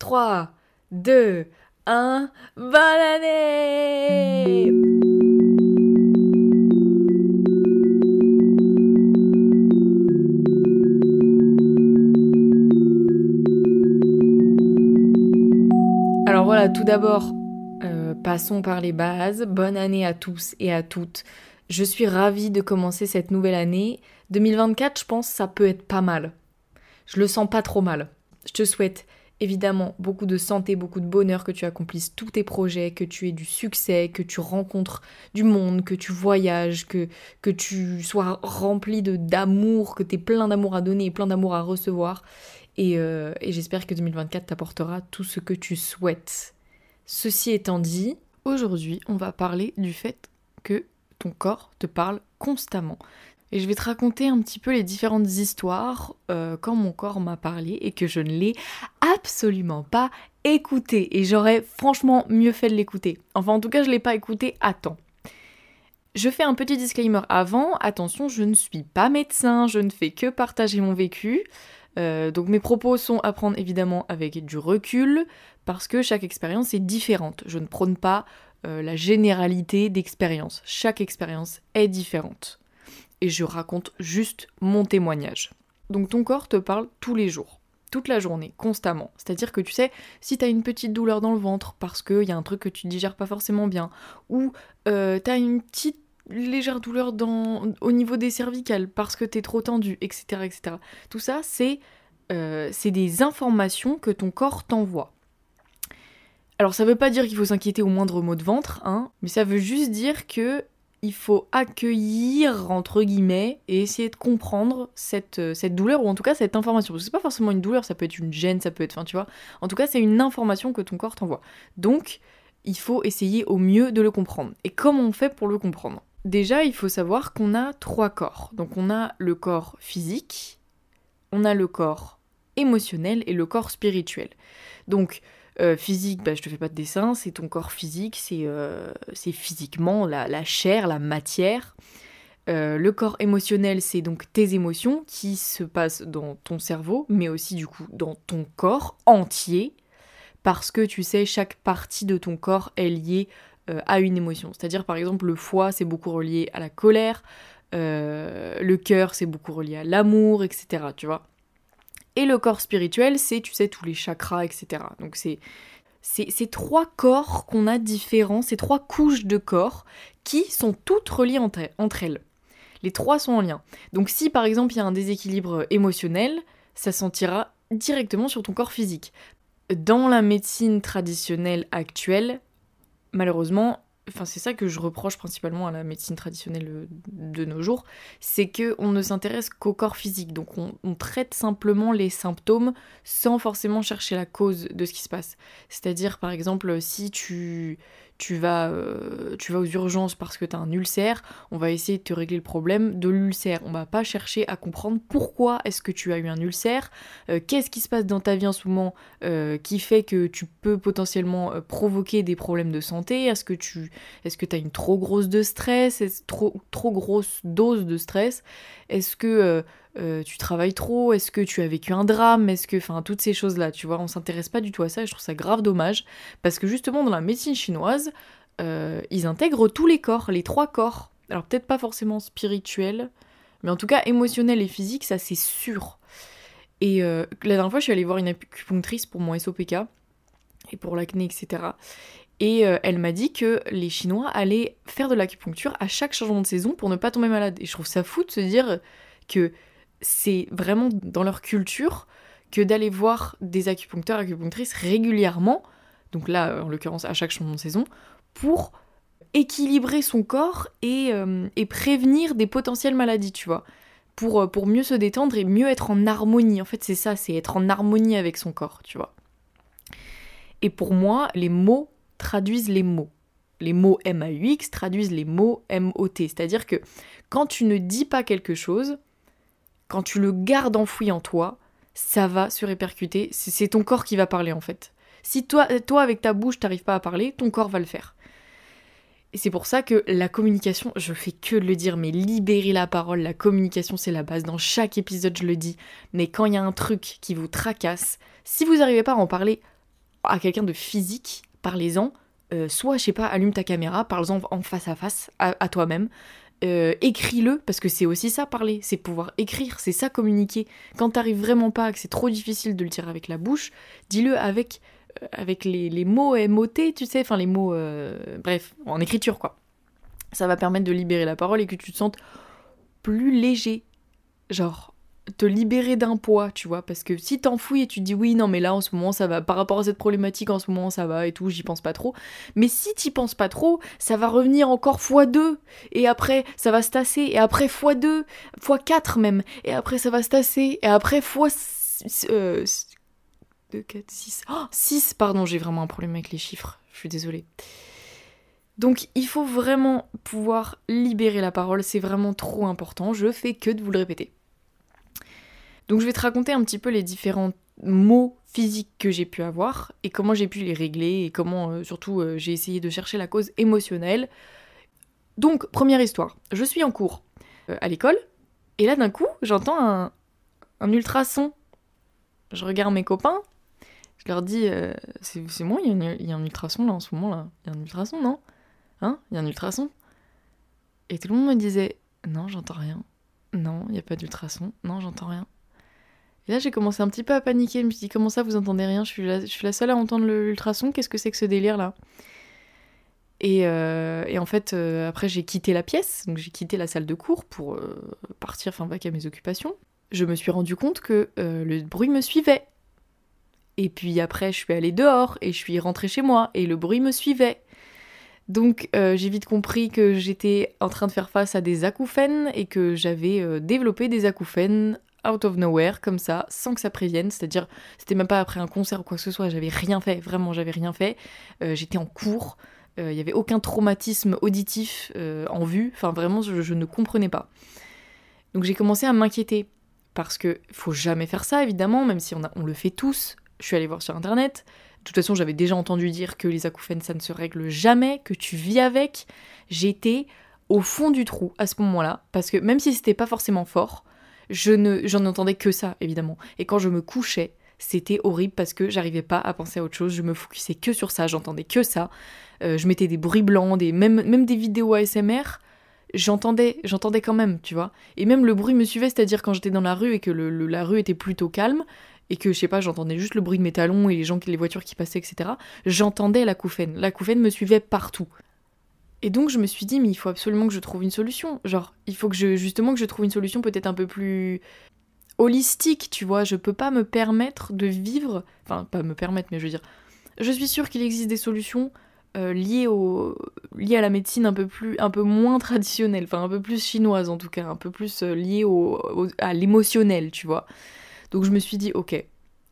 3, 2, 1, bonne année Alors voilà, tout d'abord, euh, passons par les bases. Bonne année à tous et à toutes. Je suis ravie de commencer cette nouvelle année. 2024, je pense, ça peut être pas mal. Je le sens pas trop mal. Je te souhaite évidemment beaucoup de santé, beaucoup de bonheur, que tu accomplisses tous tes projets, que tu aies du succès, que tu rencontres du monde, que tu voyages, que, que tu sois rempli d'amour, que tu aies plein d'amour à donner et plein d'amour à recevoir. Et, euh, et j'espère que 2024 t'apportera tout ce que tu souhaites. Ceci étant dit, aujourd'hui on va parler du fait que ton corps te parle constamment. Et je vais te raconter un petit peu les différentes histoires euh, quand mon corps m'a parlé et que je ne l'ai absolument pas écouté. Et j'aurais franchement mieux fait de l'écouter. Enfin, en tout cas, je ne l'ai pas écouté à temps. Je fais un petit disclaimer avant. Attention, je ne suis pas médecin, je ne fais que partager mon vécu. Euh, donc mes propos sont à prendre évidemment avec du recul parce que chaque expérience est différente. Je ne prône pas euh, la généralité d'expérience. Chaque expérience est différente et je raconte juste mon témoignage. Donc ton corps te parle tous les jours, toute la journée, constamment. C'est-à-dire que tu sais, si t'as une petite douleur dans le ventre parce qu'il y a un truc que tu digères pas forcément bien, ou euh, t'as une petite légère douleur au niveau des cervicales parce que t'es trop tendu, etc. etc. Tout ça, c'est euh, des informations que ton corps t'envoie. Alors ça veut pas dire qu'il faut s'inquiéter au moindre mot de ventre, hein, mais ça veut juste dire que il faut accueillir, entre guillemets, et essayer de comprendre cette, euh, cette douleur, ou en tout cas cette information. Parce que c'est pas forcément une douleur, ça peut être une gêne, ça peut être, enfin tu vois. En tout cas, c'est une information que ton corps t'envoie. Donc, il faut essayer au mieux de le comprendre. Et comment on fait pour le comprendre? Déjà, il faut savoir qu'on a trois corps. Donc, on a le corps physique, on a le corps émotionnel et le corps spirituel. Donc, euh, physique, bah, je te fais pas de dessin, c'est ton corps physique, c'est euh, physiquement la, chair, la matière. Euh, le corps émotionnel, c'est donc tes émotions qui se passent dans ton cerveau, mais aussi du coup dans ton corps entier, parce que tu sais, chaque partie de ton corps est liée à une émotion. C'est-à-dire par exemple le foie, c'est beaucoup relié à la colère, le cœur, c'est beaucoup relié à l'amour, etc. Tu vois et le corps spirituel, c'est, tu sais, tous les chakras, etc. Donc c'est ces trois corps qu'on a différents, ces trois couches de corps qui sont toutes reliées entre, entre elles. Les trois sont en lien. Donc si par exemple il y a un déséquilibre émotionnel, ça sentira directement sur ton corps physique. Dans la médecine traditionnelle actuelle, malheureusement, c'est ça que je reproche principalement à la médecine traditionnelle euh, de nos jours, c'est que on ne s'intéresse qu'au corps physique, donc on, traite simplement les symptômes sans forcément chercher la cause de ce qui se passe. C'est-à-dire par exemple si tu euh, vas aux urgences parce que tu as un ulcère, on va essayer de te régler le problème de l'ulcère. On va pas chercher à comprendre pourquoi est-ce que tu as eu un ulcère, euh, qu'est-ce qui se passe dans ta vie en ce moment qui fait que tu peux potentiellement provoquer des problèmes de santé. Est-ce que tu est-ce que as une trop grosse de stress, trop, grosse dose de stress? Est-ce que euh, tu travailles trop, est-ce que tu as vécu un drame, est-ce que, enfin, toutes ces choses-là, tu vois, on s'intéresse pas du tout à ça et je trouve ça grave dommage, parce que justement dans la médecine chinoise, euh, ils intègrent tous les corps, les trois corps. Alors peut-être pas forcément spirituel, mais en tout cas émotionnel et physique, ça c'est sûr. Et euh, la dernière fois, je suis allée voir une acupunctrice pour mon SOPK, et pour l'acné, etc. Et elle m'a dit que les Chinois allaient faire de l'acupuncture à chaque changement de saison pour ne pas tomber malade. Et je trouve ça fou de se dire que c'est vraiment dans leur culture que d'aller voir des acupuncteurs, acupunctrices régulièrement, donc là en l'occurrence à chaque changement de saison, pour équilibrer son corps et, euh, prévenir des potentielles maladies, tu vois. Pour, euh, pour mieux se détendre et mieux être en harmonie. En fait, c'est ça, c'est être en harmonie avec son corps, tu vois. Et pour moi, les mots traduisent les mots. Les mots M-A-U-X traduisent les mots M-O-T. C'est-à-dire que quand tu ne dis pas quelque chose, quand tu le gardes enfoui en toi, ça va se répercuter. C'est ton corps qui va parler en fait. Si toi, toi avec ta bouche, t'arrives pas à parler, ton corps va le faire. Et c'est pour ça que la communication, je fais que le dire, mais libérer la parole, la communication c'est la base. Dans chaque épisode je le dis. Mais quand il y a un truc qui vous tracasse, si vous n'arrivez pas à en parler, à quelqu'un de physique, parlez-en. Euh, soit, je sais pas, allume ta caméra, parle-en en face à face à, toi-même. Euh, écris-le, parce que c'est aussi ça parler, c'est pouvoir écrire, c'est ça communiquer. Quand t'arrives vraiment pas, que c'est trop difficile de le dire avec la bouche, dis-le avec, euh, avec les, les, mots MOT, tu sais, enfin les mots, bref, en écriture quoi. Ça va permettre de libérer la parole et que tu te sentes plus léger. Genre, te libérer d'un poids, tu vois, parce que si t'enfouis et tu dis oui, non, mais là en ce moment ça va, par rapport à cette problématique en ce moment ça va et tout, j'y pense pas trop. Mais si t'y penses pas trop, ça va revenir encore fois 2 et après ça va se tasser, et après fois 2 fois 4 même, et après ça va se tasser, et après fois 2, 4, 6, 6, pardon, j'ai vraiment un problème avec les chiffres, je suis désolée. Donc il faut vraiment pouvoir libérer la parole, c'est vraiment trop important, je fais que de vous le répéter. Donc je vais te raconter un petit peu les différents mots physiques que j'ai pu avoir et comment j'ai pu les régler et comment euh, surtout euh, j'ai essayé de chercher la cause émotionnelle. Donc première histoire, je suis en cours euh, à l'école et là d'un coup j'entends un, un ultrason. Je regarde mes copains, je leur dis c'est moi, il y, a un ultrason là en ce moment là, il y a un ultrason non? Hein? Il y a un ultrason? Et tout le monde me disait non j'entends rien, non il n'y a pas d'ultrason, non j'entends rien. Et là, j'ai commencé un petit peu à paniquer. Je me suis dit, comment ça, vous entendez rien? Je suis, la, seule à entendre l'ultrason. Qu'est-ce que c'est que ce délire-là? Et, euh, et, en fait, euh, après, j'ai quitté la pièce. Donc, j'ai quitté la salle de cours pour euh, partir, enfin, vaquer à mes occupations. Je me suis rendu compte que le bruit me suivait. Et puis après, je suis allée dehors et je suis rentrée chez moi et le bruit me suivait. Donc j'ai vite compris que j'étais en train de faire face à des acouphènes et que j'avais développé des acouphènes out of nowhere, comme ça, sans que ça prévienne. C'est-à-dire, c'était même pas après un concert ou quoi que ce soit, j'avais rien fait, vraiment, j'avais rien fait. Euh, j'étais en cours, euh, il n'y avait aucun traumatisme auditif euh, en vue, enfin vraiment, je, ne comprenais pas. Donc j'ai commencé à m'inquiéter, parce que faut jamais faire ça, évidemment, même si on, on le fait tous. Je suis allée voir sur internet. De toute façon, j'avais déjà entendu dire que les acouphènes, ça ne se règle jamais, que tu vis avec. J'étais au fond du trou à ce moment-là, parce que même si c'était pas forcément fort, je ne, j'en entendais que ça, évidemment. Et quand je me couchais, c'était horrible parce que j'arrivais pas à penser à autre chose, je me focusais que sur ça, j'entendais que ça. Euh, je mettais des bruits blancs, des, même, même des vidéos ASMR, j'entendais, j'entendais quand même, tu vois. Et même le bruit me suivait, c'est-à-dire quand j'étais dans la rue et que le, la rue était plutôt calme, et que je sais pas, j'entendais juste le bruit de mes talons et les gens, les voitures qui passaient, etc. J'entendais la couffaine. La couffaine me suivait partout. Et donc je me suis dit, mais il faut absolument que je trouve une solution. Genre, il faut que je, justement que je trouve une solution peut-être un peu plus holistique, tu vois. Je peux pas me permettre de vivre, enfin pas me permettre, mais je veux dire, je suis sûre qu'il existe des solutions euh, liées, au, liées à la médecine un peu plus, un peu moins traditionnelle, enfin un peu plus chinoise en tout cas, un peu plus euh, liée au, à l'émotionnel, tu vois. Donc je me suis dit, ok,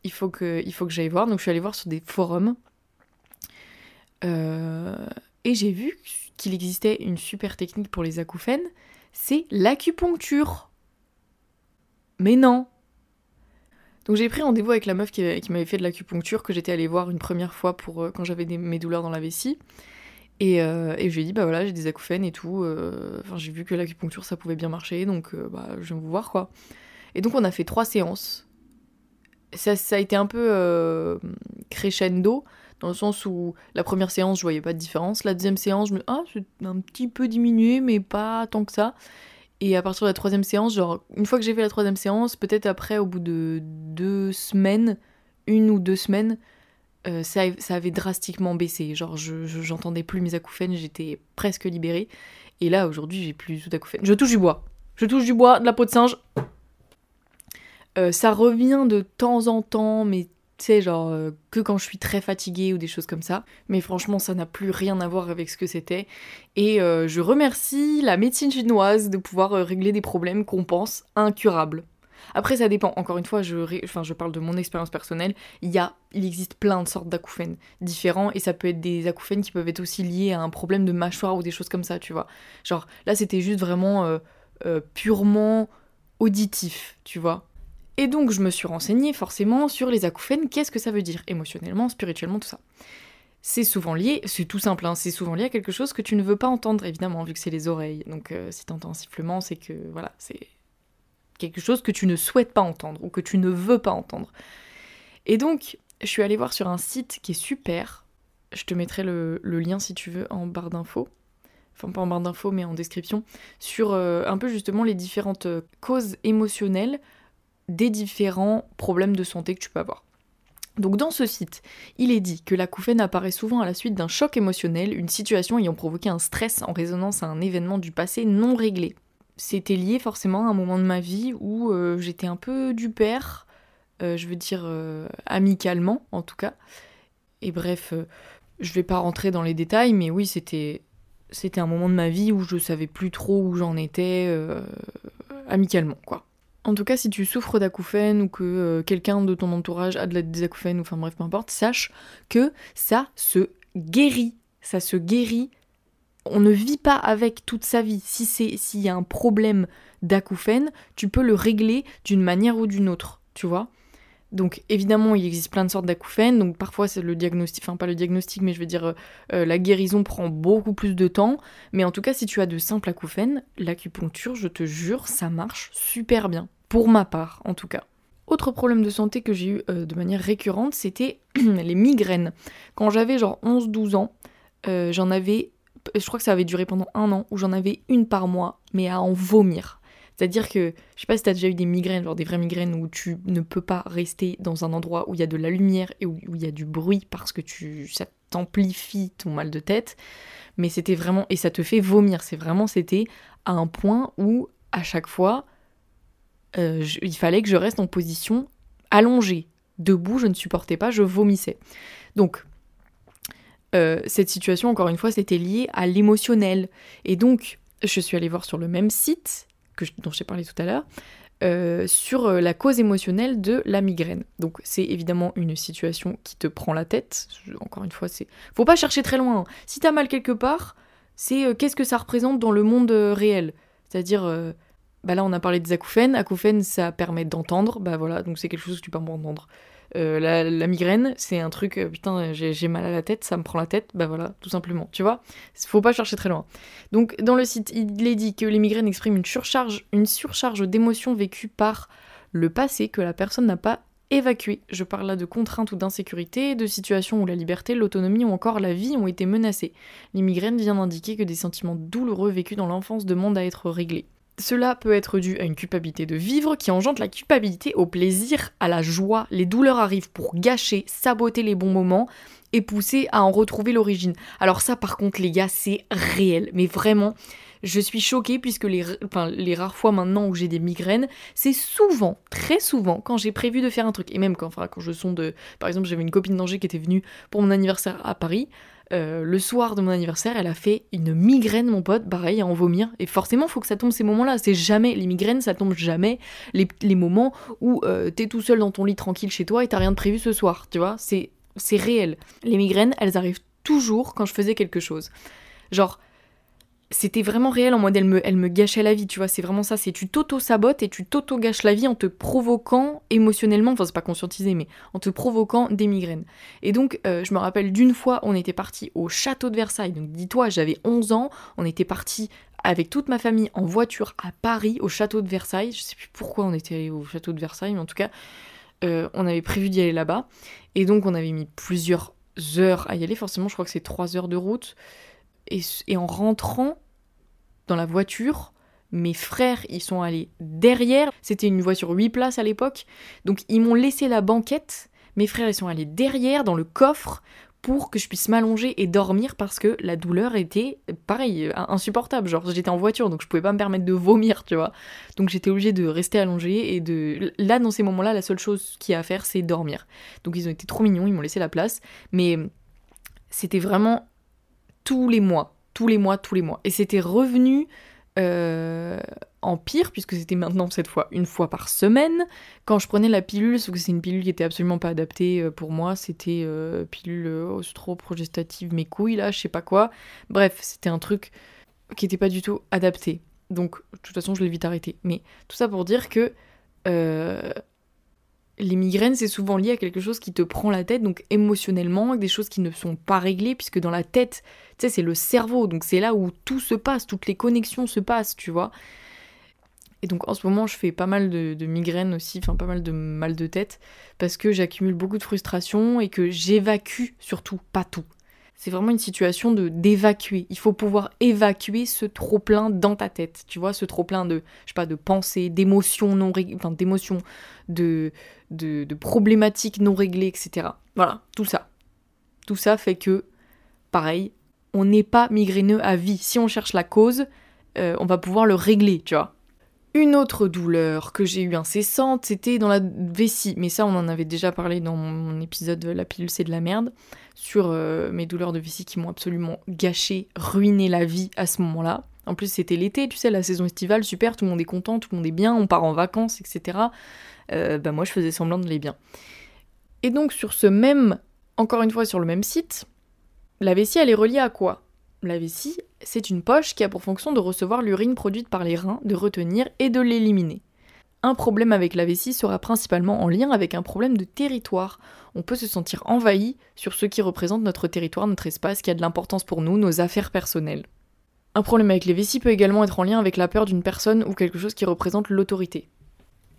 il faut que, que j'aille voir. Donc je suis allée voir sur des forums. Euh, et j'ai vu qu'il existait une super technique pour les acouphènes, c'est l'acupuncture. Mais non Donc j'ai pris rendez-vous avec la meuf qui, m'avait fait de l'acupuncture, que j'étais allée voir une première fois pour euh, quand j'avais mes douleurs dans la vessie. Et, euh, et je lui ai dit, bah voilà, j'ai des acouphènes et tout. Euh, enfin, j'ai vu que l'acupuncture, ça pouvait bien marcher, donc bah, je viens vous voir, quoi. Et donc on a fait trois séances. Ça, ça a été un peu crescendo dans le sens où la première séance, je voyais pas de différence. La deuxième séance, je me ah, c'est un petit peu diminué, mais pas tant que ça. Et à partir de la troisième séance, genre, une fois que j'ai fait la troisième séance, peut-être après, au bout de deux semaines, une ou deux semaines, euh, ça, ça, avait drastiquement baissé. Genre, je, j'entendais plus mes acouphènes, j'étais presque libérée. Et là, aujourd'hui, j'ai plus tout. Je touche du bois. Je touche du bois, de la peau de singe. Euh, ça revient de temps en temps, mais tu sais, genre euh, que quand je suis très fatiguée ou des choses comme ça. Mais franchement, ça n'a plus rien à voir avec ce que c'était. Et euh, je remercie la médecine chinoise de pouvoir euh, régler des problèmes qu'on pense incurables. Après, ça dépend. Encore une fois, je, parle de mon expérience personnelle. Il, il existe plein de sortes d'acouphènes différents et ça peut être des acouphènes qui peuvent être aussi liés à un problème de mâchoire ou des choses comme ça, tu vois. Genre, là, c'était juste vraiment purement auditif, tu vois. Et donc je me suis renseignée forcément sur les acouphènes, qu'est-ce que ça veut dire émotionnellement, spirituellement, tout ça? C'est souvent lié, c'est tout simple, hein, c'est souvent lié à quelque chose que tu ne veux pas entendre, évidemment, vu que c'est les oreilles. Donc euh, si t'entends un sifflement, c'est que voilà, c'est quelque chose que tu ne souhaites pas entendre ou que tu ne veux pas entendre. Et donc, je suis allée voir sur un site qui est super. Je te mettrai le, lien si tu veux en barre d'infos. Enfin, pas en barre d'infos, mais en description. Sur euh, un peu justement les différentes euh, causes émotionnelles des différents problèmes de santé que tu peux avoir. Donc dans ce site, il est dit que l'acouphène apparaît souvent à la suite d'un choc émotionnel, une situation ayant provoqué un stress en résonance à un événement du passé non réglé. C'était lié forcément à un moment de ma vie où euh, j'étais un peu du père, euh, je veux dire euh, amicalement en tout cas. Et bref, je vais pas rentrer dans les détails, mais oui, c'était c'était un moment de ma vie où je savais plus trop où j'en étais amicalement quoi. En tout cas, si tu souffres d'acouphènes ou que euh, quelqu'un de ton entourage a de des acouphènes, ou enfin bref, peu importe, sache que ça se guérit. Ça se guérit. On ne vit pas avec toute sa vie. Si c'est s'il y a un problème d'acouphènes, tu peux le régler d'une manière ou d'une autre, tu vois. Donc évidemment, il existe plein de sortes d'acouphènes, donc parfois c'est le diagnostic, enfin pas le diagnostic, mais je veux dire euh, euh, la guérison prend beaucoup plus de temps. Mais en tout cas, si tu as de simples acouphènes, l'acupuncture, je te jure, ça marche super bien pour ma part en tout cas. Autre problème de santé que j'ai eu euh, de manière récurrente, c'était les migraines. Quand j'avais genre 11-12 ans, j'en avais, je crois que ça avait duré pendant un an, où j'en avais une par mois, mais à en vomir. C'est-à-dire que, je sais pas si t'as déjà eu des migraines, genre des vraies migraines où tu ne peux pas rester dans un endroit où il y a de la lumière et où, il y a du bruit parce que tu, ça t'amplifie ton mal de tête. Mais c'était vraiment, et ça te fait vomir. C'est vraiment, c'était à un point où, à chaque fois, euh, il fallait que je reste en position allongée. Debout, je ne supportais pas, je vomissais. Donc, euh, cette situation, encore une fois, c'était lié à l'émotionnel. Et donc, je suis allée voir sur le même site que dont j'ai parlé tout à l'heure, euh, sur la cause émotionnelle de la migraine. Donc c'est évidemment une situation qui te prend la tête. Encore une fois, c'est faut pas chercher très loin. Hein. Si t'as mal quelque part, c'est qu'est-ce que ça représente dans le monde réel? C'est-à-dire bah là, on a parlé des acouphènes. Acouphènes, ça permet d'entendre. Bah voilà, donc c'est quelque chose que tu peux entendre. Euh, la, migraine, c'est un truc, euh, putain, j'ai mal à la tête, ça me prend la tête, bah voilà, tout simplement, tu vois. Faut pas chercher très loin. Donc, dans le site, il est dit que les migraines expriment une surcharge, une surcharge d'émotions vécues par le passé que la personne n'a pas évacué. Je parle là de contraintes ou d'insécurité, de situations où la liberté, l'autonomie ou encore la vie ont été menacées. Les migraines viennent indiquer que des sentiments douloureux vécus dans l'enfance demandent à être réglés. Cela peut être dû à une culpabilité de vivre qui engendre la culpabilité au plaisir, à la joie. Les douleurs arrivent pour gâcher, saboter les bons moments et pousser à en retrouver l'origine. Alors ça par contre les gars c'est réel, mais vraiment je suis choquée puisque les, rares fois maintenant où j'ai des migraines, c'est souvent, très souvent, quand j'ai prévu de faire un truc. Et même quand, enfin, quand je sonde, par exemple j'avais une copine d'Angers qui était venue pour mon anniversaire à Paris, euh, le soir de mon anniversaire, elle a fait une migraine, mon pote, pareil, à en vomir. Et forcément, faut que ça tombe ces moments-là. C'est jamais, les migraines, ça tombe jamais les, moments où euh, t'es tout seul dans ton lit tranquille chez toi et t'as rien de prévu ce soir, tu vois. C'est, c'est réel. Les migraines, elles arrivent toujours quand je faisais quelque chose. Genre, c'était vraiment réel en mode elle me, gâchait la vie, tu vois, c'est vraiment ça, c'est tu t'auto-sabotes et tu t'auto-gâches la vie en te provoquant émotionnellement, enfin c'est pas conscientisé, mais en te provoquant des migraines. Et donc euh, je me rappelle d'une fois, on était parti au château de Versailles, donc dis-toi, j'avais 11 ans, on était parti avec toute ma famille en voiture à Paris, au château de Versailles, je sais plus pourquoi on était allé au château de Versailles, mais en tout cas, euh, on avait prévu d'y aller là-bas, et donc on avait mis plusieurs heures à y aller, forcément je crois que c'est 3 heures de route, et, en rentrant dans la voiture, mes frères, ils sont allés derrière. C'était une voiture 8 places à l'époque. Donc ils m'ont laissé la banquette. Mes frères, ils sont allés derrière, dans le coffre, pour que je puisse m'allonger et dormir parce que la douleur était, pareil, insupportable. Genre, j'étais en voiture, donc je pouvais pas me permettre de vomir, tu vois. Donc j'étais obligée de rester allongée et de... Là, dans ces moments-là, la seule chose qu'il y a à faire, c'est dormir. Donc ils ont été trop mignons, ils m'ont laissé la place. Mais c'était vraiment tous les mois, tous les mois, tous les mois. Et c'était revenu euh, en pire, puisque c'était maintenant cette fois une fois par semaine. Quand je prenais la pilule, sauf que c'est une pilule qui était absolument pas adaptée euh, pour moi, c'était euh, pilule ostro-progestative, mes couilles là, je sais pas quoi. Bref, c'était un truc qui était pas du tout adapté. Donc, de toute façon, je l'ai vite arrêté. Mais tout ça pour dire que les migraines, c'est souvent lié à quelque chose qui te prend la tête, donc émotionnellement, des choses qui ne sont pas réglées, puisque dans la tête, tu sais, c'est le cerveau, donc c'est là où tout se passe, toutes les connexions se passent, tu vois. Et donc en ce moment, je fais pas mal de, migraines aussi, enfin pas mal de mal de tête, parce que j'accumule beaucoup de frustration et que j'évacue surtout, pas tout. C'est vraiment une situation de d'évacuer. Il faut pouvoir évacuer ce trop plein dans ta tête. Tu vois, ce trop plein de, je pas, de pensées, d'émotions non réglées, enfin d'émotions, de, de, problématiques non réglées, etc. Voilà, tout ça. Tout ça fait que, pareil, on n'est pas migraineux à vie. Si on cherche la cause, euh, on va pouvoir le régler, tu vois. Une autre douleur que j'ai eue incessante, c'était dans la vessie. Mais ça, on en avait déjà parlé dans mon épisode La pilule, c'est de la merde. Sur euh, mes douleurs de vessie qui m'ont absolument gâché, ruiné la vie à ce moment-là. En plus, c'était l'été, tu sais, la saison estivale, super, tout le monde est content, tout le monde est bien, on part en vacances, etc. Euh, bah moi, je faisais semblant de les bien. Et donc, sur ce même, encore une fois, sur le même site, la vessie, elle est reliée à quoi? La vessie, c'est une poche qui a pour fonction de recevoir l'urine produite par les reins, de retenir et de l'éliminer. Un problème avec la vessie sera principalement en lien avec un problème de territoire. On peut se sentir envahi sur ce qui représente notre territoire, notre espace, qui a de l'importance pour nous, nos affaires personnelles. Un problème avec les vessies peut également être en lien avec la peur d'une personne ou quelque chose qui représente l'autorité.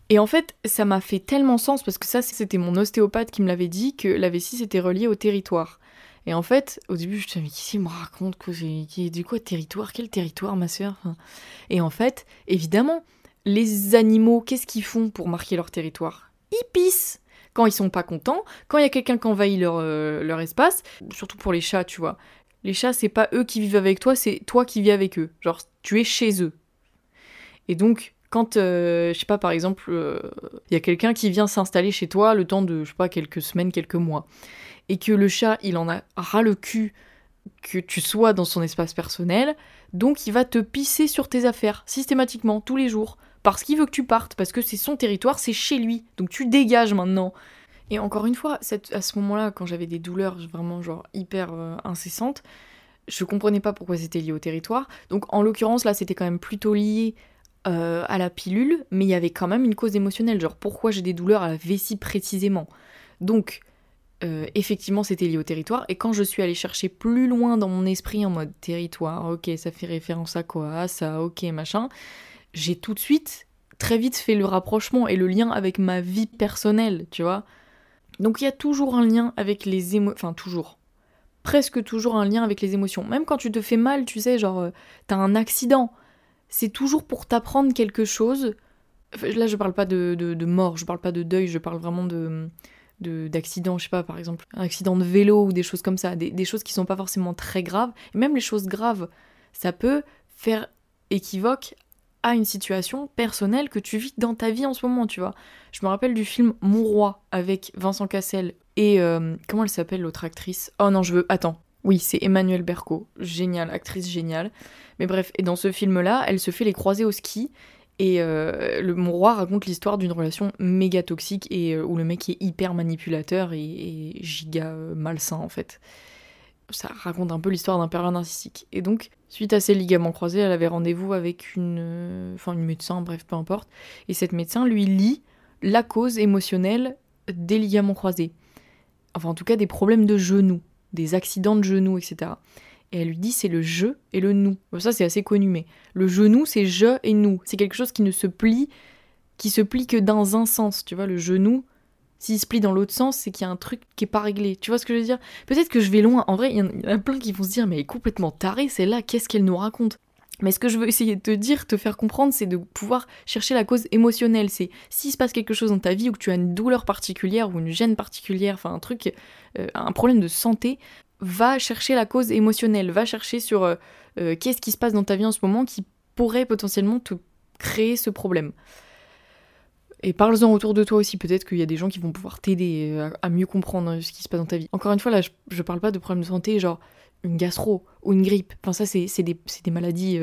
Et en fait, ça m'a fait tellement sens parce que ça, c'était mon ostéopathe qui me l'avait dit que la vessie c'était relié au territoire. Et en fait, au début, je me disais, mais qui me raconte Du quoi territoire Quel territoire, ma sœur Et en fait, évidemment, les animaux, qu'est-ce qu'ils font pour marquer leur territoire? Ils pissent quand ils sont pas contents, quand il y a quelqu'un qui envahit leur, euh, leur espace, surtout pour les chats, tu vois. Les chats, c'est pas eux qui vivent avec toi, c'est toi qui vis avec eux. Genre, tu es chez eux. Et donc, quand, euh, je sais pas, par exemple, euh, il y a quelqu'un qui vient s'installer chez toi le temps de, je sais pas, quelques semaines, quelques mois, et que le chat, il en a ras le cul que tu sois dans son espace personnel, donc il va te pisser sur tes affaires, systématiquement, tous les jours, parce qu'il veut que tu partes, parce que c'est son territoire, c'est chez lui, donc tu dégages maintenant. Et encore une fois, à ce moment-là, quand j'avais des douleurs vraiment hyper euh, incessantes, je comprenais pas pourquoi c'était lié au territoire. Donc en l'occurrence, là, c'était quand même plutôt lié euh, à la pilule, mais il y avait quand même une cause émotionnelle, genre pourquoi j'ai des douleurs à la vessie précisément. Donc, euh, effectivement c'était lié au territoire. Et quand je suis allée chercher plus loin dans mon esprit en mode territoire, ok, ça fait référence à quoi Ça, ok, machin, j'ai tout de suite, très vite fait le rapprochement et le lien avec ma vie personnelle, tu vois. Donc il y a toujours un lien avec les émotions, enfin toujours, presque toujours un lien avec les émotions. Même quand tu te fais mal, tu sais, genre, euh, t'as un accident, c'est toujours pour t'apprendre quelque chose. Là, je parle pas de, mort, je parle pas de deuil, je parle vraiment de d'accidents, je sais pas, par exemple, un accident de vélo ou des choses comme ça, des, choses qui sont pas forcément très graves. Et même les choses graves, ça peut faire équivoque à une situation personnelle que tu vis dans ta vie en ce moment, tu vois. Je me rappelle du film Mon Roi avec Vincent Cassel et euh, comment elle s'appelle l'autre actrice? Oh non, je veux. Attends. Oui, c'est Emmanuel Berco. Génial, actrice géniale. Mais bref, et dans ce film-là, elle se fait les croiser au ski et euh, le, mon roi raconte l'histoire d'une relation méga toxique et euh, où le mec est hyper manipulateur et, giga malsain en fait. Ça raconte un peu l'histoire d'un pervers narcissique. Et donc, suite à ces ligaments croisés, elle avait rendez-vous avec une, enfin une médecin, bref, peu importe. Et cette médecin lui lit la cause émotionnelle des ligaments croisés. Enfin, en tout cas, des problèmes de genoux, des accidents de genoux, etc et elle lui dit c'est le je et le nous. ça c'est assez connu, mais le genou c'est je et nous. C'est quelque chose qui ne se plie, qui se plie que dans un sens. Tu vois, le genou, s'il se plie dans l'autre sens, c'est qu'il y a un truc qui est pas réglé. Tu vois ce que je veux dire? Peut-être que je vais loin. En vrai, il y, en a plein qui vont se dire mais elle est complètement tarée, c'est là, qu'est-ce qu'elle nous raconte? Mais ce que je veux essayer de te dire, te faire comprendre, c'est de pouvoir chercher la cause émotionnelle. C'est s'il se passe quelque chose dans ta vie ou que tu as une douleur particulière ou une gêne particulière, enfin un truc, euh, un problème de santé, va chercher la cause émotionnelle, va chercher sur euh, euh, qu'est-ce qui se passe dans ta vie en ce moment qui pourrait potentiellement te créer ce problème. Et parle-en autour de toi aussi, peut-être qu'il y a des gens qui vont pouvoir t'aider euh, à, mieux comprendre ce qui se passe dans ta vie. Encore une fois, là, je, parle pas de problèmes de santé, genre une gastro ou une grippe. Enfin, ça, c'est des, maladies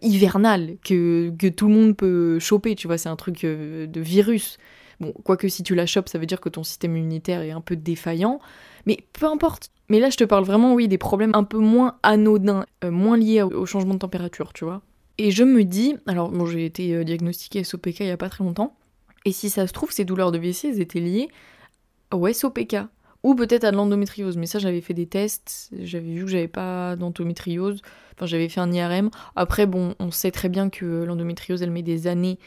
hivernales que, tout le monde peut choper, tu vois, c'est un truc de virus. Bon, quoique si tu la chopes, ça veut dire que ton système immunitaire est un peu défaillant. Mais peu importe, mais là, je te parle vraiment, oui, des problèmes un peu moins anodins, euh, moins liés au, changement de température, tu vois. Et je me dis, alors bon, j'ai été euh, diagnostiquée SOPK il y a pas très longtemps, et si ça se trouve, ces douleurs de vessie, elles étaient liées au SOPK, ou peut-être à de l'endométriose. Mais ça, j'avais fait des tests, j'avais vu que j'avais pas d'endométriose. Enfin, j'avais fait un IRM. Après, bon, on sait très bien que l'endométriose, elle met des années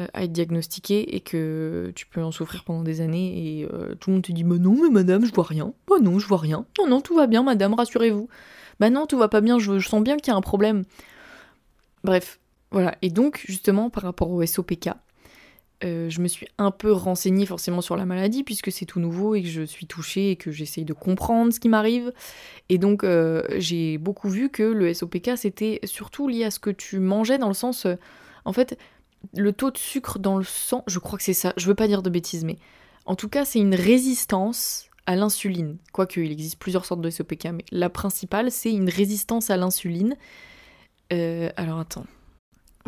euh, à être diagnostiquée et que tu peux en souffrir pendant des années et euh, tout le monde te dit bah non mais madame je vois rien. Bah non je vois rien. Non non tout va bien madame rassurez-vous. Bah non tout va pas bien je, je sens bien qu'il y a un problème. Bref voilà. Et donc justement par rapport au SOPK euh, je me suis un peu renseignée forcément sur la maladie puisque c'est tout nouveau et que je suis touchée et que j'essaye de comprendre ce qui m'arrive. Et donc j'ai beaucoup vu que le SOPK c'était surtout lié à ce que tu mangeais dans le sens, en fait, le taux de sucre dans le sang, je crois que c'est ça, je veux pas dire de bêtises, mais en tout cas, c'est une résistance à l'insuline. Quoique, il existe plusieurs sortes de SOPK, mais la principale, c'est une résistance à l'insuline. Euh, alors attends.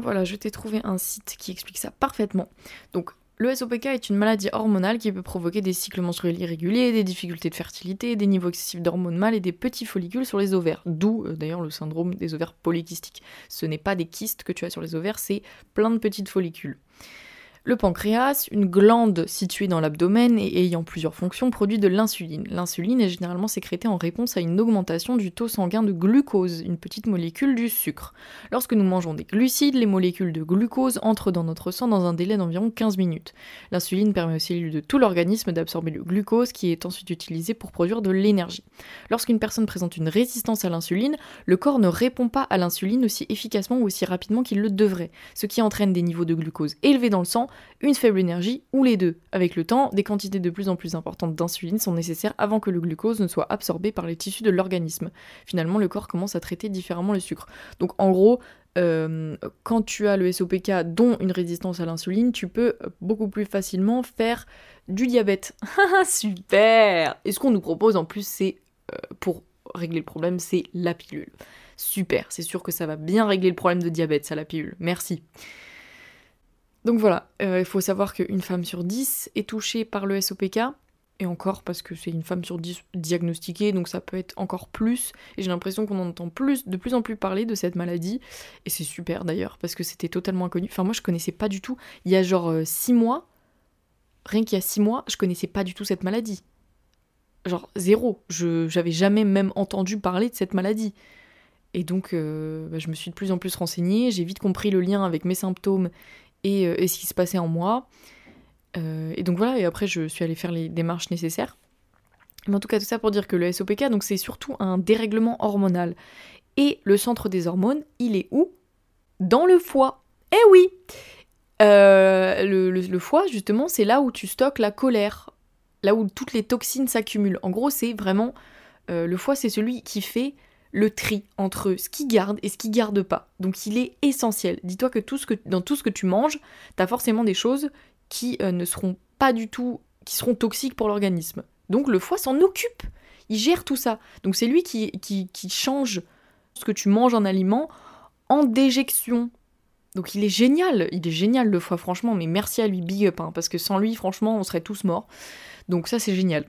Voilà, je t'ai trouvé un site qui explique ça parfaitement. Donc, le SOPK est une maladie hormonale qui peut provoquer des cycles menstruels irréguliers, des difficultés de fertilité, des niveaux excessifs d'hormones mâles et des petits follicules sur les ovaires. D'où euh, d'ailleurs le syndrome des ovaires polykystiques. Ce n'est pas des kystes que tu as sur les ovaires, c'est plein de petites follicules. Le pancréas, une glande située dans l'abdomen et ayant plusieurs fonctions, produit de l'insuline. L'insuline est généralement sécrétée en réponse à une augmentation du taux sanguin de glucose, une petite molécule du sucre. Lorsque nous mangeons des glucides, les molécules de glucose entrent dans notre sang dans un délai d'environ 15 minutes. L'insuline permet aux cellules de tout l'organisme d'absorber le glucose qui est ensuite utilisé pour produire de l'énergie. Lorsqu'une personne présente une résistance à l'insuline, le corps ne répond pas à l'insuline aussi efficacement ou aussi rapidement qu'il le devrait, ce qui entraîne des niveaux de glucose élevés dans le sang une faible énergie ou les deux. Avec le temps, des quantités de plus en plus importantes d'insuline sont nécessaires avant que le glucose ne soit absorbé par les tissus de l'organisme. Finalement, le corps commence à traiter différemment le sucre. Donc en gros, euh, quand tu as le SOPK dont une résistance à l'insuline, tu peux beaucoup plus facilement faire du diabète. Super Et ce qu'on nous propose en plus, c'est euh, pour régler le problème, c'est la pilule. Super, c'est sûr que ça va bien régler le problème de diabète, ça la pilule. Merci. Donc voilà, euh, il faut savoir qu'une femme sur 10 est touchée par le SOPK, et encore parce que c'est une femme sur 10 diagnostiquée, donc ça peut être encore plus, et j'ai l'impression qu'on entend plus, de plus en plus parler de cette maladie, et c'est super d'ailleurs, parce que c'était totalement inconnu. Enfin moi je connaissais pas du tout, il y a genre 6 euh, mois, rien qu'il y a 6 mois, je connaissais pas du tout cette maladie. Genre zéro, je j'avais jamais même entendu parler de cette maladie. Et donc, euh, bah, je me suis de plus en plus renseignée, j'ai vite compris le lien avec mes symptômes euh, et, ce qui se passait en moi. Euh, et donc voilà, et après je suis allée faire les démarches nécessaires. Mais en tout cas, tout ça pour dire que le SOPK, donc c'est surtout un dérèglement hormonal. Et le centre des hormones, il est où? Dans le foie. Eh oui euh, le, foie, justement, c'est là où tu stockes la colère, là où toutes les toxines s'accumulent. En gros, c'est vraiment... le foie, c'est celui qui fait le tri entre ce qui garde et ce qui garde pas. Donc il est essentiel. Dis-toi que, dans tout ce que tu manges, tu as forcément des choses qui euh, ne seront pas du tout, qui seront toxiques pour l'organisme. Donc le foie s'en occupe. Il gère tout ça. Donc c'est lui qui, qui, change ce que tu manges en aliment en déjection. Donc il est génial, il est génial le foie franchement, mais merci à lui, big up, hein, parce que sans lui franchement on serait tous morts. Donc ça c'est génial.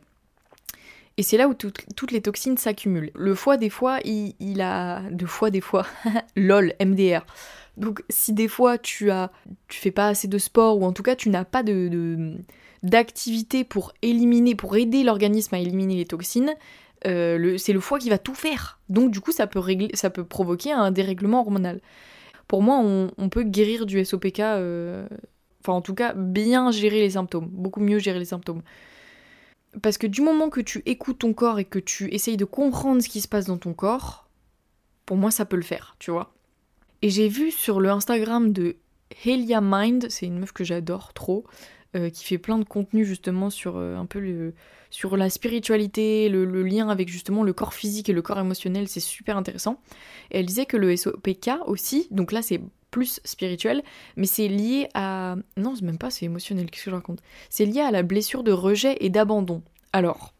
Et c'est là où toutes les toxines s'accumulent. Le foie, des fois, il, a. Deux fois, des fois. LOL, MDR. Donc, si des fois tu as, tu fais pas assez de sport ou en tout cas tu n'as pas de, d'activité pour éliminer, pour aider l'organisme à éliminer les toxines, euh, c'est le foie qui va tout faire. Donc du coup, ça peut, régler, ça peut provoquer un dérèglement hormonal. Pour moi, on, peut guérir du SOPK, euh, enfin en tout cas, bien gérer les symptômes, beaucoup mieux gérer les symptômes. Parce que du moment que tu écoutes ton corps et que tu essayes de comprendre ce qui se passe dans ton corps, pour moi ça peut le faire, tu vois. Et j'ai vu sur le Instagram de Helia Mind, c'est une meuf que j'adore trop, euh, qui fait plein de contenu justement sur euh, un peu le, sur la spiritualité, le, lien avec justement le corps physique et le corps émotionnel, c'est super intéressant. Et elle disait que le SOPK aussi, donc là c'est plus spirituel, mais c'est lié à... Non, c'est même pas, c'est émotionnel, qu'est-ce que je raconte? C'est lié à la blessure de rejet et d'abandon. Alors,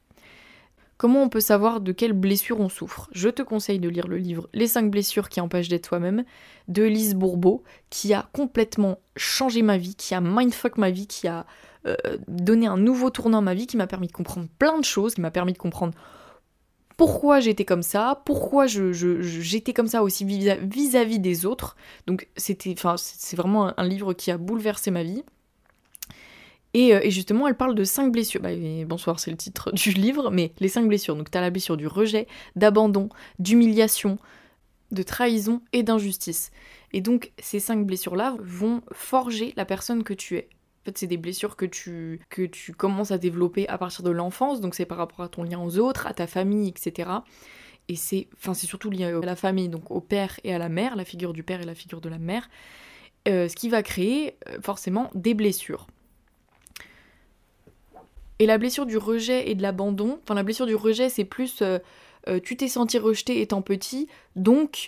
comment on peut savoir de quelle blessure on souffre? Je te conseille de lire le livre Les 5 blessures qui empêchent d'être soi-même de Lise Bourbeau, qui a complètement changé ma vie, qui a mindfuck ma vie, qui a euh, donné un nouveau tournant à ma vie, qui m'a permis de comprendre plein de choses, qui m'a permis de comprendre pourquoi j'étais comme ça, pourquoi j'étais comme ça aussi vis-à-vis des autres. Donc c'est vraiment un, livre qui a bouleversé ma vie. Et, justement, elle parle de cinq blessures. Bah, bonsoir, c'est le titre du livre, mais les cinq blessures. Donc, tu as la blessure du rejet, d'abandon, d'humiliation, de trahison et d'injustice. Et donc, ces cinq blessures-là vont forger la personne que tu es. Fait, c'est des blessures que tu, que tu commences à développer à partir de l'enfance, donc c'est par rapport à ton lien aux autres, à ta famille, etc. Et c'est enfin, surtout lié à la famille, donc au père et à la mère, la figure du père et la figure de la mère, euh, ce qui va créer euh, forcément des blessures. Et la blessure du rejet et de l'abandon, enfin la blessure du rejet c'est plus euh, tu t'es senti rejeté étant petit, donc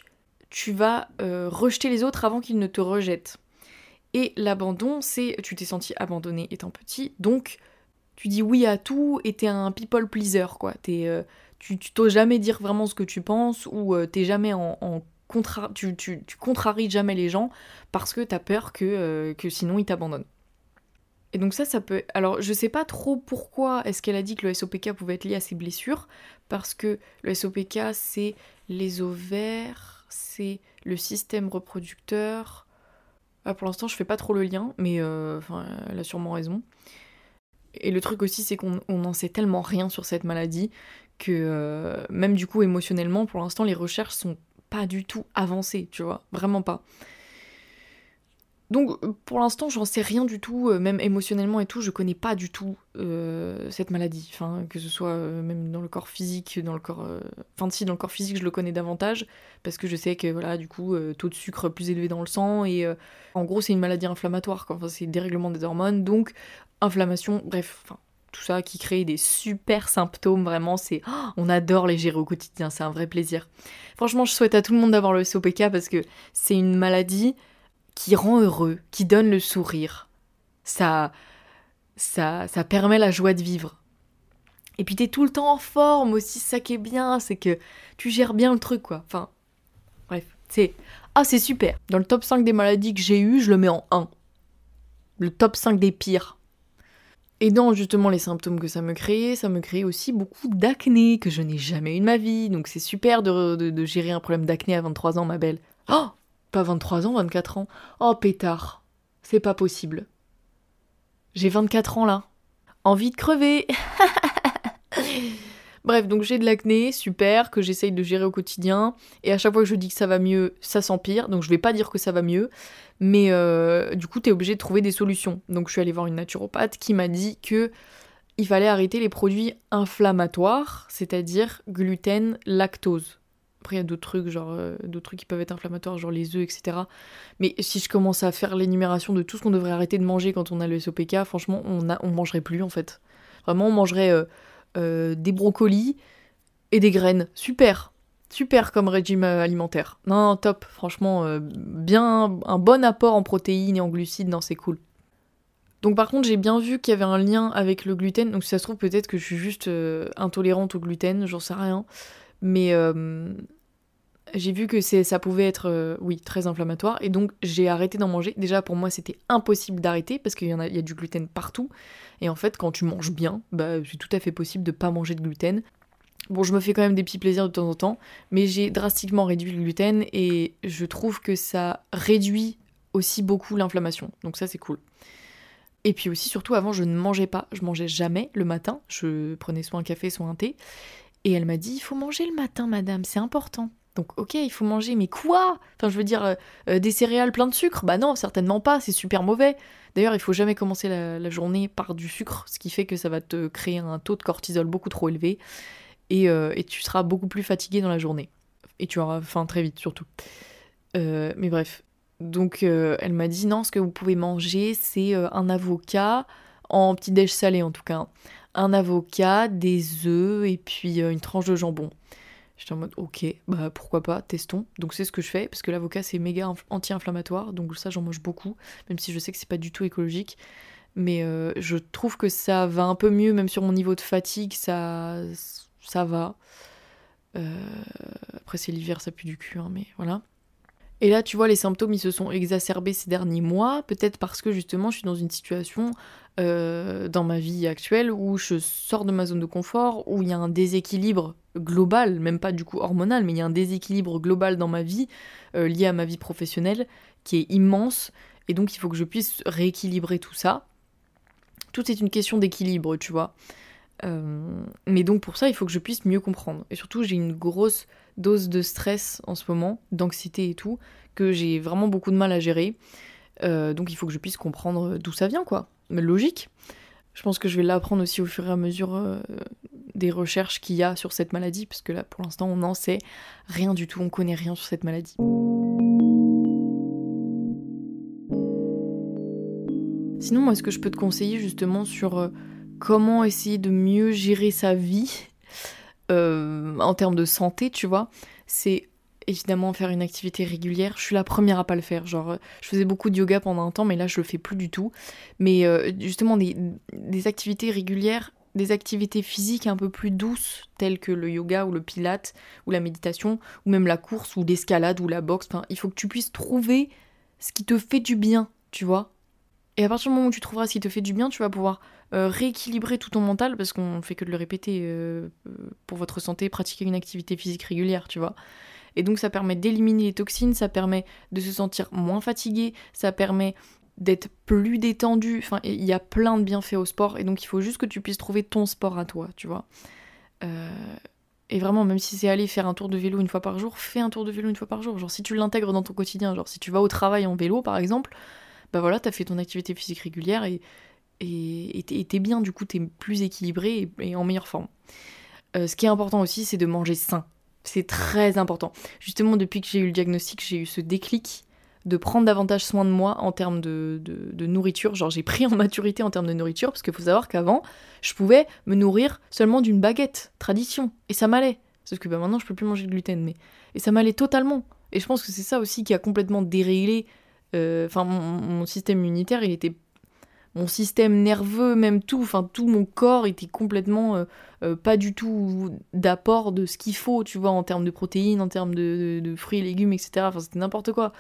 tu vas rejeter les autres avant qu'ils ne te rejettent. Et l'abandon, c'est tu t'es senti abandonné étant petit, donc tu dis oui à tout et t'es un people pleaser, quoi. Euh, tu t'oses jamais dire vraiment ce que tu penses ou euh, t'es jamais en, contra tu, tu, contraries jamais les gens parce que t'as peur que, euh, que sinon ils t'abandonnent. Et donc ça, ça peut... Alors je sais pas trop pourquoi est-ce qu'elle a dit que le SOPK pouvait être lié à ses blessures, parce que le SOPK c'est les ovaires, c'est le système reproducteur, ah, pour l'instant, je fais pas trop le lien, mais euh, elle a sûrement raison. Et le truc aussi, c'est qu'on n'en sait tellement rien sur cette maladie que euh, même du coup émotionnellement, pour l'instant, les recherches sont pas du tout avancées, tu vois, vraiment pas. Donc pour l'instant, j'en sais rien du tout, euh, même émotionnellement et tout, je connais pas du tout euh, cette maladie. Enfin, que ce soit euh, même dans le corps physique, dans le corps. Enfin, si, dans le corps physique, je le connais davantage, parce que je sais que, voilà, du coup, taux de sucre plus élevé dans le sang, et en gros, c'est une maladie inflammatoire, quoi. Enfin, c'est dérèglement des hormones, donc inflammation, bref, enfin, tout ça qui crée des super symptômes, vraiment, c'est. Oh, on adore les gérer au quotidien, c'est un vrai plaisir. Franchement, je souhaite à tout le monde d'avoir le SOPK parce que c'est une maladie qui rend heureux, qui donne le sourire. Ça, ça, ça permet la joie de vivre. Et puis t'es tout le temps en forme aussi, ça qui est bien, c'est que tu gères bien le truc, quoi. Enfin, bref, c'est... Ah, c'est super. Dans le top 5 des maladies que j'ai eues, je le mets en 1. Le top 5 des pires. Et dans justement les symptômes que ça me crée, ça me crée aussi beaucoup d'acné que je n'ai jamais eu de ma vie. Donc c'est super de, de gérer un problème d'acné à 23 ans, ma belle. Oh pas 23 ans, 24 ans. Oh pétard, c'est pas possible. J'ai 24 ans là. Envie de crever. Bref, donc j'ai de l'acné, super, que j'essaye de gérer au quotidien. Et à chaque fois que je dis que ça va mieux, ça s'empire. Donc je vais pas dire que ça va mieux. Mais euh, du coup, t'es obligé de trouver des solutions. Donc je suis allée voir une naturopathe qui m'a dit que il fallait arrêter les produits inflammatoires, c'est-à-dire gluten, lactose. Après, il y a d'autres trucs, genre euh, d'autres trucs qui peuvent être inflammatoires, genre les œufs, etc. Mais si je commence à faire l'énumération de tout ce qu'on devrait arrêter de manger quand on a le SOPK, franchement, on, a, on mangerait plus en fait. Vraiment, on mangerait euh, euh, des brocolis et des graines. Super! Super comme régime alimentaire. Non, top, franchement, bien un bon apport en protéines et en glucides, non, c'est cool. Donc par contre, j'ai bien vu qu'il y avait un lien avec le gluten, donc si ça se trouve peut-être que je suis juste intolérante au gluten, j'en sais rien. Mais euh, j'ai vu que ça pouvait être, euh, oui, très inflammatoire. Et donc, j'ai arrêté d'en manger. Déjà, pour moi, c'était impossible d'arrêter parce qu'il y, en a, y a du gluten partout. Et en fait, quand tu manges bien, bah, c'est tout à fait possible de pas manger de gluten. Bon, je me fais quand même des petits plaisirs de temps en temps, mais j'ai drastiquement réduit le gluten et je trouve que ça réduit aussi beaucoup l'inflammation. Donc ça, c'est cool. Et puis aussi, surtout, avant, je ne mangeais pas. Je mangeais jamais le matin. Je prenais soit un café, soit un thé. Et elle m'a dit, il faut manger le matin, madame, c'est important. Donc ok, il faut manger, mais quoi? Enfin, je veux dire, euh, euh, des céréales plein de sucre? Bah non, certainement pas, c'est super mauvais. D'ailleurs, il faut jamais commencer la, journée par du sucre, ce qui fait que ça va te créer un taux de cortisol beaucoup trop élevé, et, euh, tu seras beaucoup plus fatigué dans la journée. Et tu auras faim très vite, surtout. mais bref. Donc elle m'a dit, non, ce que vous pouvez manger, c'est un avocat, en petit déj salé en tout cas un avocat, des œufs et puis euh, une tranche de jambon. J'étais en mode ok, bah pourquoi pas, testons. Donc c'est ce que je fais, parce que l'avocat c'est méga anti-inflammatoire, donc ça j'en mange beaucoup, même si je sais que c'est pas du tout écologique. Mais euh, je trouve que ça va un peu mieux, même sur mon niveau de fatigue, ça, ça va. Euh, après c'est l'hiver, ça pue du cul, hein, mais voilà. Et là, tu vois, les symptômes, ils se sont exacerbés ces derniers mois, peut-être parce que justement, je suis dans une situation euh, dans ma vie actuelle où je sors de ma zone de confort, où il y a un déséquilibre global, même pas du coup hormonal, mais il y a un déséquilibre global dans ma vie, euh, lié à ma vie professionnelle, qui est immense, et donc il faut que je puisse rééquilibrer tout ça. Tout est une question d'équilibre, tu vois. Euh, mais donc pour ça, il faut que je puisse mieux comprendre. Et surtout, j'ai une grosse dose de stress en ce moment, d'anxiété et tout, que j'ai vraiment beaucoup de mal à gérer. Euh, donc il faut que je puisse comprendre d'où ça vient, quoi. Mais logique. Je pense que je vais l'apprendre aussi au fur et à mesure euh, des recherches qu'il y a sur cette maladie, parce que là, pour l'instant, on n'en sait rien du tout, on connaît rien sur cette maladie. Sinon, moi, ce que je peux te conseiller justement sur comment essayer de mieux gérer sa vie euh, en termes de santé, tu vois, c'est évidemment faire une activité régulière. Je suis la première à pas le faire. Genre, je faisais beaucoup de yoga pendant un temps, mais là, je le fais plus du tout. Mais euh, justement, des, activités régulières, des activités physiques un peu plus douces, telles que le yoga ou le pilate ou la méditation, ou même la course ou l'escalade ou la boxe. Enfin, il faut que tu puisses trouver ce qui te fait du bien, tu vois. Et à partir du moment où tu trouveras ce qui te fait du bien, tu vas pouvoir euh, rééquilibrer tout ton mental, parce qu'on fait que de le répéter euh, pour votre santé, pratiquer une activité physique régulière, tu vois. Et donc ça permet d'éliminer les toxines, ça permet de se sentir moins fatigué, ça permet d'être plus détendu. Enfin, il y a plein de bienfaits au sport, et donc il faut juste que tu puisses trouver ton sport à toi, tu vois. Euh, et vraiment, même si c'est aller faire un tour de vélo une fois par jour, fais un tour de vélo une fois par jour. Genre si tu l'intègres dans ton quotidien, genre si tu vas au travail en vélo par exemple, bah voilà, t'as fait ton activité physique régulière et et t'es bien, du coup, t'es plus équilibré et, en meilleure forme. Euh, ce qui est important aussi, c'est de manger sain. C'est très important. Justement, depuis que j'ai eu le diagnostic, j'ai eu ce déclic de prendre davantage soin de moi en termes de, nourriture. Genre, j'ai pris en maturité en termes de nourriture, parce qu'il faut savoir qu'avant, je pouvais me nourrir seulement d'une baguette, tradition, et ça m'allait. Sauf que bah, maintenant, je peux plus manger de gluten, mais. Et ça m'allait totalement. Et je pense que c'est ça aussi qui a complètement déréglé. Euh, enfin, mon système immunitaire, il était mon système nerveux, même tout, enfin tout mon corps était complètement euh, euh, pas du tout d'apport de ce qu'il faut, tu vois, en termes de protéines, en termes de, fruits et légumes, etc. Enfin, c'était n'importe quoi.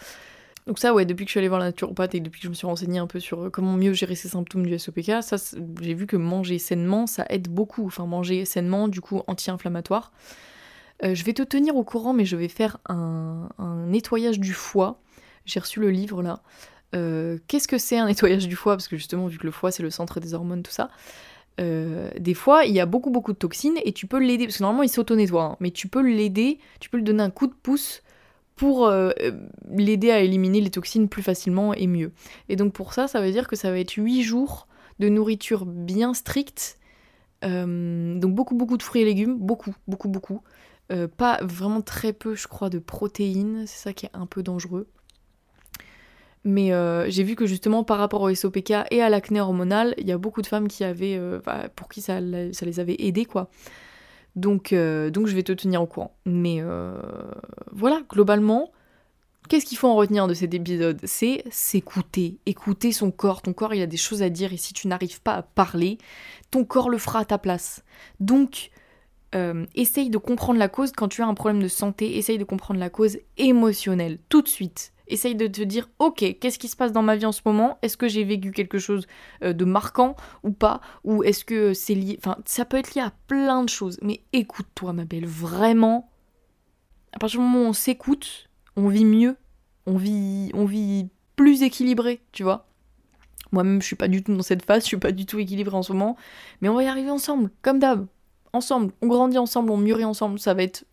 Donc ça, ouais, depuis que je suis allée voir la naturopathe et depuis que je me suis renseignée un peu sur euh, comment mieux gérer ces symptômes du SOPK, ça, j'ai vu que manger sainement, ça aide beaucoup. Enfin, manger sainement, du coup, anti-inflammatoire. je vais te tenir au courant, mais je vais faire un, un nettoyage du foie. J'ai reçu le livre là. Euh, qu'est-ce que c'est un nettoyage du foie? Parce que justement, vu que le foie c'est le centre des hormones, tout ça, euh, des fois il y a beaucoup beaucoup de toxines et tu peux l'aider, parce que normalement il s'auto-nettoie, hein, mais tu peux l'aider, tu peux lui donner un coup de pouce pour euh, l'aider à éliminer les toxines plus facilement et mieux. Et donc pour ça, ça veut dire que ça va être 8 jours de nourriture bien stricte, donc beaucoup beaucoup de fruits et légumes, beaucoup, beaucoup, beaucoup. pas vraiment très peu, je crois, de protéines, c'est ça qui est un peu dangereux. Mais euh, j'ai vu que justement par rapport au SOPK et à l'acné hormonal, il y a beaucoup de femmes qui avaient, euh, pour qui ça, ça, les avait aidées quoi. Donc, euh, donc je vais te tenir au courant. Mais voilà, globalement, qu'est-ce qu'il faut en retenir de cet épisode? C'est s'écouter, écouter son corps. Ton corps il a des choses à dire et si tu n'arrives pas à parler, ton corps le fera à ta place. Donc essaye de comprendre la cause quand tu as un problème de santé, essaye de comprendre la cause émotionnelle tout de suite Essaye de te dire, ok, qu'est-ce qui se passe dans ma vie en ce moment? Est-ce que j'ai vécu quelque chose euh, de marquant ou pas? Ou est-ce que c'est lié... Enfin, ça peut être lié à plein de choses. Mais écoute-toi, ma belle, vraiment. À partir du moment où on s'écoute, on vit mieux. On vit, on vit plus équilibré, tu vois. Moi-même, je suis pas du tout dans cette phase, je suis pas du tout équilibré en ce moment. Mais on va y arriver ensemble, comme d'hab. Ensemble, on grandit ensemble, on mûrit ensemble, ça va être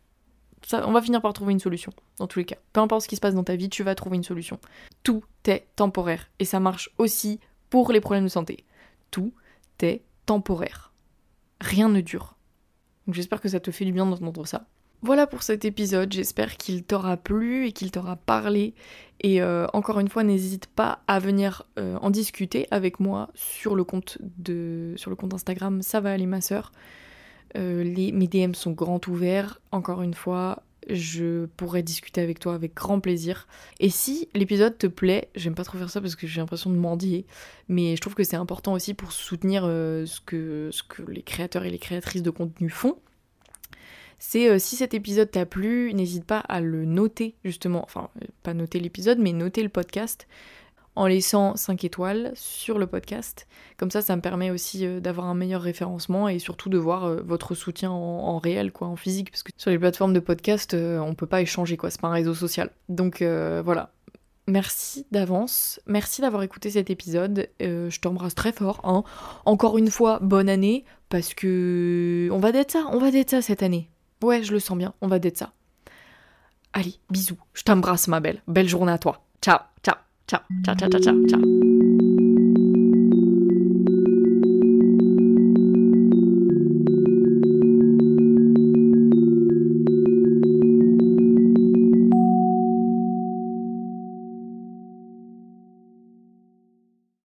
on va finir par trouver une solution, dans tous les cas. Peu importe ce qui se passe dans ta vie, tu vas trouver une solution. Tout est temporaire. Et ça marche aussi pour les problèmes de santé. Tout est temporaire. Rien ne dure. Donc j'espère que ça te fait du bien d'entendre ça. Voilà pour cet épisode, j'espère qu'il t'aura plu et qu'il t'aura parlé. Et euh, encore une fois, n'hésite pas à venir euh, en discuter avec moi sur le compte de sur le compte Instagram Ça va aller ma soeur. Euh, les, mes DM sont grands ouverts. Encore une fois, je pourrais discuter avec toi avec grand plaisir. Et si l'épisode te plaît, j'aime pas trop faire ça parce que j'ai l'impression de mendier, mais je trouve que c'est important aussi pour soutenir euh, ce, que, les créateurs et les créatrices de contenu font. C'est euh, si cet épisode t'a plu, n'hésite pas à le noter justement, enfin pas noter l'épisode, mais noter le podcast en laissant 5 étoiles sur le podcast. Comme ça, ça me permet aussi euh, d'avoir un meilleur référencement et surtout de voir euh, votre soutien en, réel, quoi, en physique, parce que sur les plateformes de podcast, euh, on peut pas échanger, quoi, c'est pas un réseau social. Donc voilà, merci d'avance. Merci d'avoir écouté cet épisode. Je t'embrasse très fort. Hein. Encore une fois, bonne année, parce que on va d'être ça, on va d'être ça cette année. Ouais, je le sens bien, on va d'être ça. Allez, bisous. Je t'embrasse, ma belle. Belle journée à toi. Ciao, ciao, ciao, ciao, ciao, ciao, ciao.